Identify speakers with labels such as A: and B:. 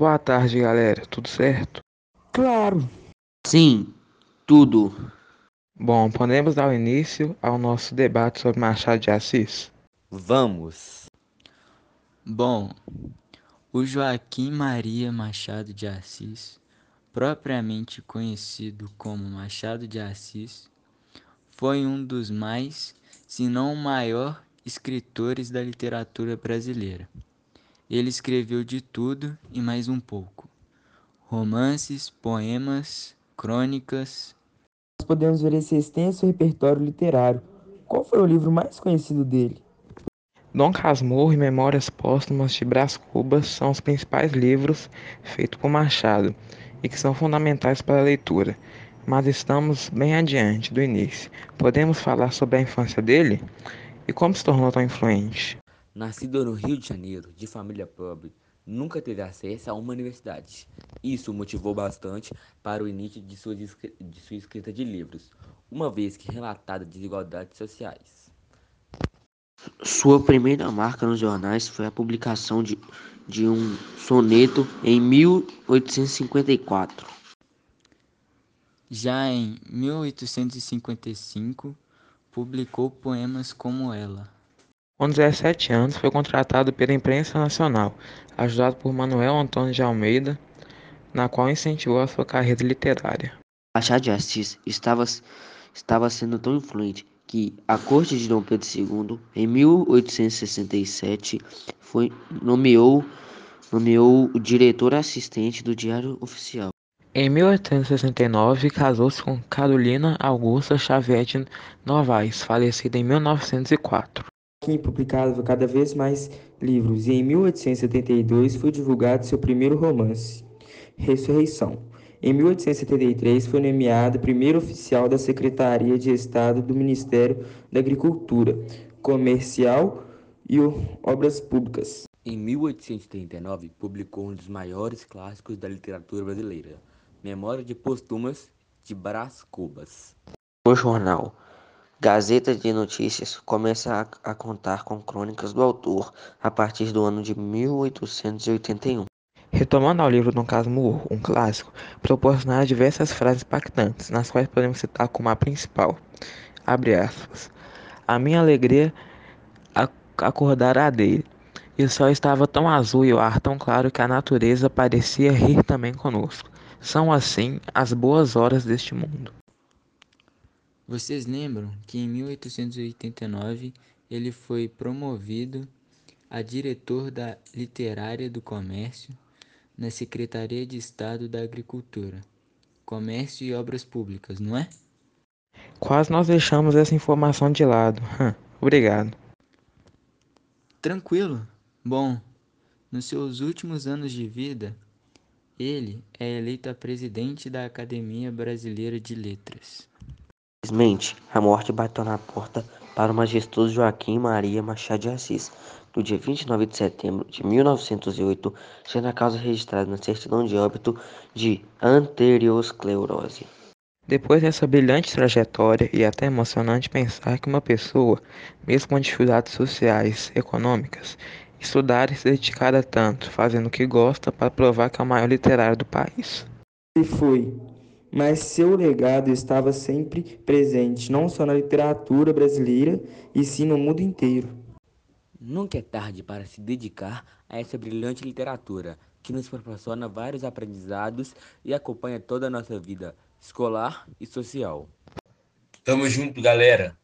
A: Boa tarde, galera. Tudo certo?
B: Claro.
C: Sim, tudo.
A: Bom, podemos dar início ao nosso debate sobre Machado de Assis?
D: Vamos.
E: Bom, o Joaquim Maria Machado de Assis, propriamente conhecido como Machado de Assis, foi um dos mais, se não o maior, escritores da literatura brasileira. Ele escreveu de tudo e mais um pouco: romances, poemas, crônicas.
B: Nós podemos ver esse extenso repertório literário. Qual foi o livro mais conhecido dele?
A: Dom Casmurro e Memórias Póstumas de Brás Cubas são os principais livros feitos por Machado e que são fundamentais para a leitura. Mas estamos bem adiante do início. Podemos falar sobre a infância dele e como se tornou tão influente.
D: Nascido no Rio de Janeiro, de família pobre, nunca teve acesso a uma universidade. Isso motivou bastante para o início de sua, de sua escrita de livros, uma vez que relatada desigualdades sociais.
C: Sua primeira marca nos jornais foi a publicação de, de um soneto em 1854.
E: Já em 1855, publicou poemas como Ela.
A: Com 17 anos, foi contratado pela imprensa nacional, ajudado por Manuel Antônio de Almeida, na qual incentivou a sua carreira literária.
C: Machado de Assis estava, estava sendo tão influente que a corte de Dom Pedro II, em 1867, foi, nomeou, nomeou o diretor assistente do Diário Oficial.
A: Em 1869, casou-se com Carolina Augusta Xavier de Novaes, falecida em 1904.
B: Joaquim publicava cada vez mais livros e em 1872 foi divulgado seu primeiro romance, Ressurreição. Em 1873 foi nomeado primeiro oficial da Secretaria de Estado do Ministério da Agricultura, Comercial e Obras Públicas.
D: Em 1839 publicou um dos maiores clássicos da literatura brasileira, Memória de Postumas de Brás Cubas.
C: O jornal Gazeta de Notícias começa a, a, contar com crônicas do autor a partir do ano de 1881.
A: Retomando ao livro Dom Casmurro, um clássico, proporciona diversas frases impactantes, nas quais podemos citar como a principal. Abre aspas. A minha alegria acordara dele, e o céu estava tão azul e o ar tão claro que a natureza parecia rir também conosco. São assim as boas horas deste mundo.
E: Vocês lembram que em 1889 ele foi promovido a diretor da Literária do Comércio na Secretaria de Estado da Agricultura, Comércio e Obras Públicas, não é?
A: Quase nós deixamos essa informação de lado. Obrigado.
E: Tranquilo. Bom, nos seus últimos anos de vida, ele é eleito a presidente da Academia Brasileira de Letras.
C: Infelizmente, a morte bateu na porta para o majestoso Joaquim Maria Machado de Assis, no dia 29 de setembro de 1908, sendo a causa registrada na certidão de óbito de anteriosclerose.
A: Depois dessa brilhante trajetória, e até emocionante pensar que uma pessoa, mesmo com dificuldades sociais, econômicas, estudar e se dedicar a tanto, fazendo o que gosta para provar que é o maior literário do país.
B: Ele foi mas seu legado estava sempre presente, não só na literatura brasileira, e sim no mundo inteiro.
D: Nunca é tarde para se dedicar a essa brilhante literatura, que nos proporciona vários aprendizados e acompanha toda a nossa vida escolar e social.
F: Tamo junto, galera!